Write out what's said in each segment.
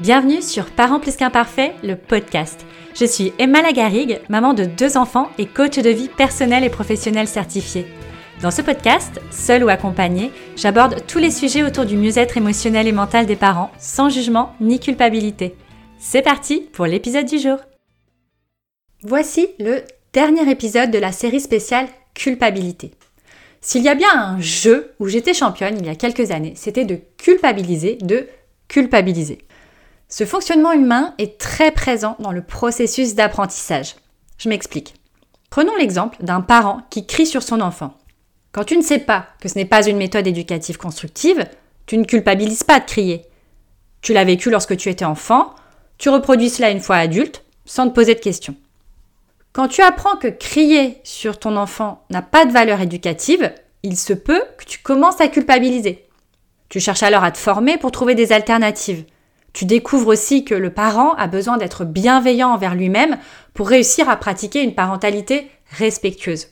Bienvenue sur Parents plus qu'imparfaits, le podcast. Je suis Emma Lagarigue, maman de deux enfants et coach de vie personnelle et professionnelle certifiée. Dans ce podcast, seul ou accompagné, j'aborde tous les sujets autour du mieux-être émotionnel et mental des parents, sans jugement ni culpabilité. C'est parti pour l'épisode du jour. Voici le dernier épisode de la série spéciale Culpabilité. S'il y a bien un jeu où j'étais championne il y a quelques années, c'était de culpabiliser, de culpabiliser. Ce fonctionnement humain est très présent dans le processus d'apprentissage. Je m'explique. Prenons l'exemple d'un parent qui crie sur son enfant. Quand tu ne sais pas que ce n'est pas une méthode éducative constructive, tu ne culpabilises pas de crier. Tu l'as vécu lorsque tu étais enfant, tu reproduis cela une fois adulte, sans te poser de questions. Quand tu apprends que crier sur ton enfant n'a pas de valeur éducative, il se peut que tu commences à culpabiliser. Tu cherches alors à te former pour trouver des alternatives. Tu découvres aussi que le parent a besoin d'être bienveillant envers lui-même pour réussir à pratiquer une parentalité respectueuse.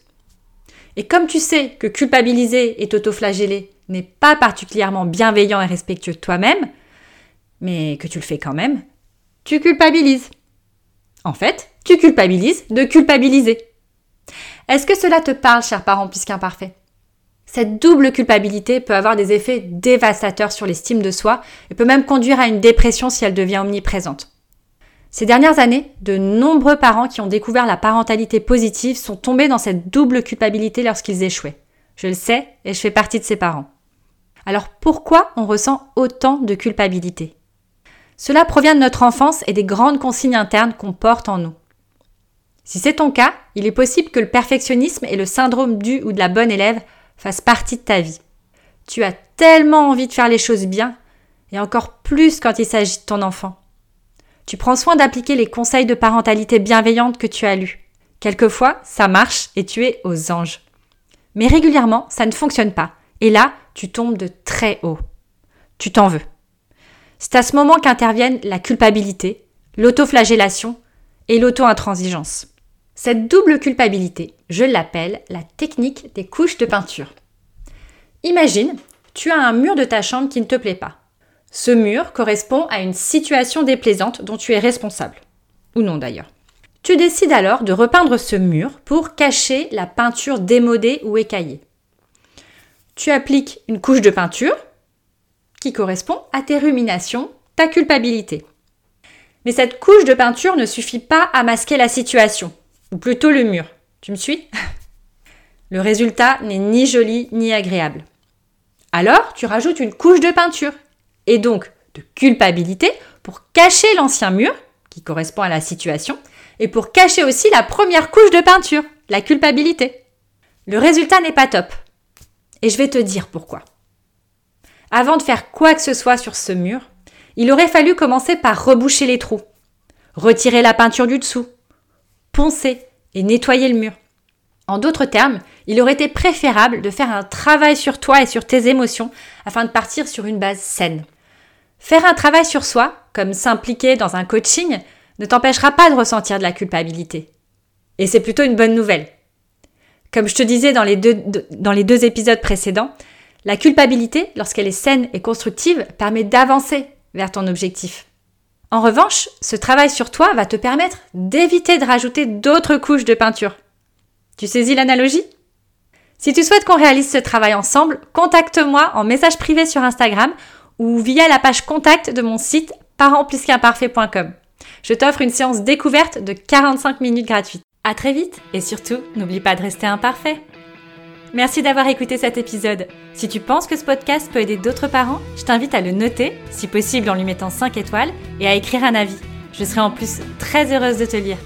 Et comme tu sais que culpabiliser et t'autoflageller n'est pas particulièrement bienveillant et respectueux de toi-même, mais que tu le fais quand même, tu culpabilises. En fait, tu culpabilises de culpabiliser. Est-ce que cela te parle, cher parent puisqu'imparfait Cette double culpabilité peut avoir des effets dévastateurs sur l'estime de soi et peut même conduire à une dépression si elle devient omniprésente. Ces dernières années, de nombreux parents qui ont découvert la parentalité positive sont tombés dans cette double culpabilité lorsqu'ils échouaient. Je le sais et je fais partie de ces parents. Alors pourquoi on ressent autant de culpabilité? Cela provient de notre enfance et des grandes consignes internes qu'on porte en nous. Si c'est ton cas, il est possible que le perfectionnisme et le syndrome du ou de la bonne élève fassent partie de ta vie. Tu as tellement envie de faire les choses bien, et encore plus quand il s'agit de ton enfant. Tu prends soin d'appliquer les conseils de parentalité bienveillante que tu as lus. Quelquefois, ça marche et tu es aux anges. Mais régulièrement, ça ne fonctionne pas. Et là, tu tombes de très haut. Tu t'en veux. C'est à ce moment qu'interviennent la culpabilité, l'autoflagellation et l'auto-intransigeance. Cette double culpabilité, je l'appelle la technique des couches de peinture. Imagine, tu as un mur de ta chambre qui ne te plaît pas. Ce mur correspond à une situation déplaisante dont tu es responsable. Ou non d'ailleurs. Tu décides alors de repeindre ce mur pour cacher la peinture démodée ou écaillée. Tu appliques une couche de peinture qui correspond à tes ruminations, ta culpabilité. Mais cette couche de peinture ne suffit pas à masquer la situation ou plutôt le mur. Tu me suis? Le résultat n'est ni joli ni agréable. Alors, tu rajoutes une couche de peinture et donc de culpabilité pour cacher l'ancien mur, qui correspond à la situation, et pour cacher aussi la première couche de peinture, la culpabilité. Le résultat n'est pas top. Et je vais te dire pourquoi. Avant de faire quoi que ce soit sur ce mur, il aurait fallu commencer par reboucher les trous, retirer la peinture du dessous, poncer et nettoyer le mur. En d'autres termes, il aurait été préférable de faire un travail sur toi et sur tes émotions afin de partir sur une base saine. Faire un travail sur soi, comme s'impliquer dans un coaching, ne t'empêchera pas de ressentir de la culpabilité. Et c'est plutôt une bonne nouvelle. Comme je te disais dans les deux, dans les deux épisodes précédents, la culpabilité, lorsqu'elle est saine et constructive, permet d'avancer vers ton objectif. En revanche, ce travail sur toi va te permettre d'éviter de rajouter d'autres couches de peinture. Tu saisis l'analogie? Si tu souhaites qu'on réalise ce travail ensemble, contacte-moi en message privé sur Instagram ou via la page contact de mon site parentsplusqu'imparfait.com. Je t'offre une séance découverte de 45 minutes gratuite. À très vite et surtout, n'oublie pas de rester imparfait. Merci d'avoir écouté cet épisode. Si tu penses que ce podcast peut aider d'autres parents, je t'invite à le noter, si possible en lui mettant 5 étoiles, et à écrire un avis. Je serai en plus très heureuse de te lire.